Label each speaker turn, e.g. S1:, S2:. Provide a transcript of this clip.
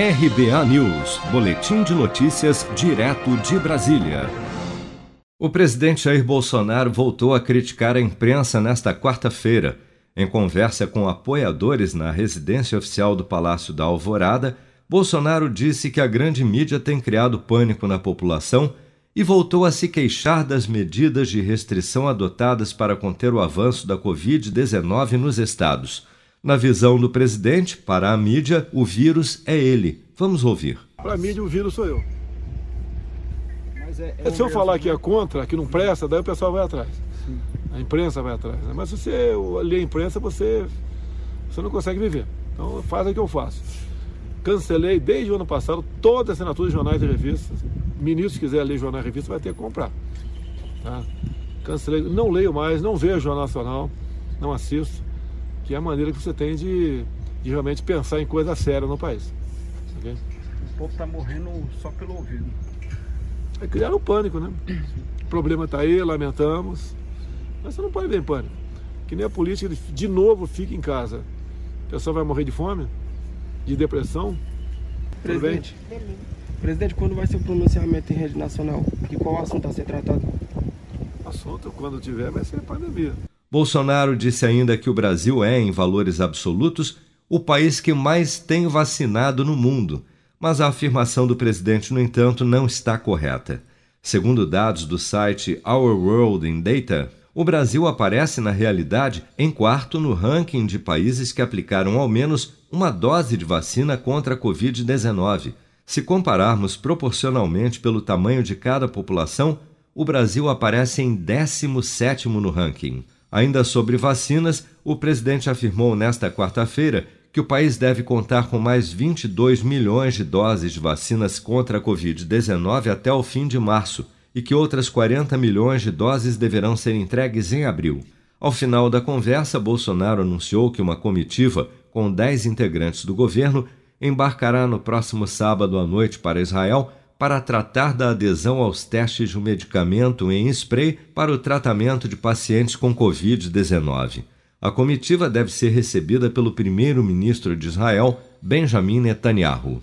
S1: RBA News, Boletim de Notícias, direto de Brasília. O presidente Jair Bolsonaro voltou a criticar a imprensa nesta quarta-feira. Em conversa com apoiadores na residência oficial do Palácio da Alvorada, Bolsonaro disse que a grande mídia tem criado pânico na população e voltou a se queixar das medidas de restrição adotadas para conter o avanço da Covid-19 nos estados. Na visão do presidente, para a mídia, o vírus é ele. Vamos ouvir.
S2: Para a mídia, o vírus sou eu. É, é Se eu falar que é contra, que não presta, daí o pessoal vai atrás. Sim. A imprensa vai atrás. Né? Mas se você lê a imprensa, você, você não consegue viver. Então faz o que eu faço. Cancelei desde o ano passado toda a assinatura de jornais e revistas. Ministro, se quiser ler jornal e revista, vai ter que comprar. Tá? Cancelei, não leio mais, não vejo Jornal Nacional, não assisto que é a maneira que você tem de, de realmente pensar em coisa séria no país.
S3: Okay? O povo está morrendo só pelo ouvido.
S2: É criar um pânico, né? O problema está aí, lamentamos. Mas você não pode ver pânico. Que nem a política de, novo fica em casa. O pessoal vai morrer de fome, de depressão.
S4: Presidente, presidente, quando vai ser o pronunciamento em rede nacional? E qual assunto a ser tratado?
S2: assunto, quando tiver, vai ser pandemia.
S1: Bolsonaro disse ainda que o Brasil é, em valores absolutos, o país que mais tem vacinado no mundo, mas a afirmação do presidente, no entanto, não está correta. Segundo dados do site Our World in Data, o Brasil aparece, na realidade, em quarto no ranking de países que aplicaram ao menos uma dose de vacina contra a Covid-19. Se compararmos proporcionalmente pelo tamanho de cada população, o Brasil aparece em 17 no ranking. Ainda sobre vacinas, o presidente afirmou nesta quarta-feira que o país deve contar com mais 22 milhões de doses de vacinas contra a Covid-19 até o fim de março e que outras 40 milhões de doses deverão ser entregues em abril. Ao final da conversa, Bolsonaro anunciou que uma comitiva com 10 integrantes do governo embarcará no próximo sábado à noite para Israel para tratar da adesão aos testes de um medicamento em spray para o tratamento de pacientes com Covid-19. A comitiva deve ser recebida pelo primeiro-ministro de Israel, Benjamin Netanyahu.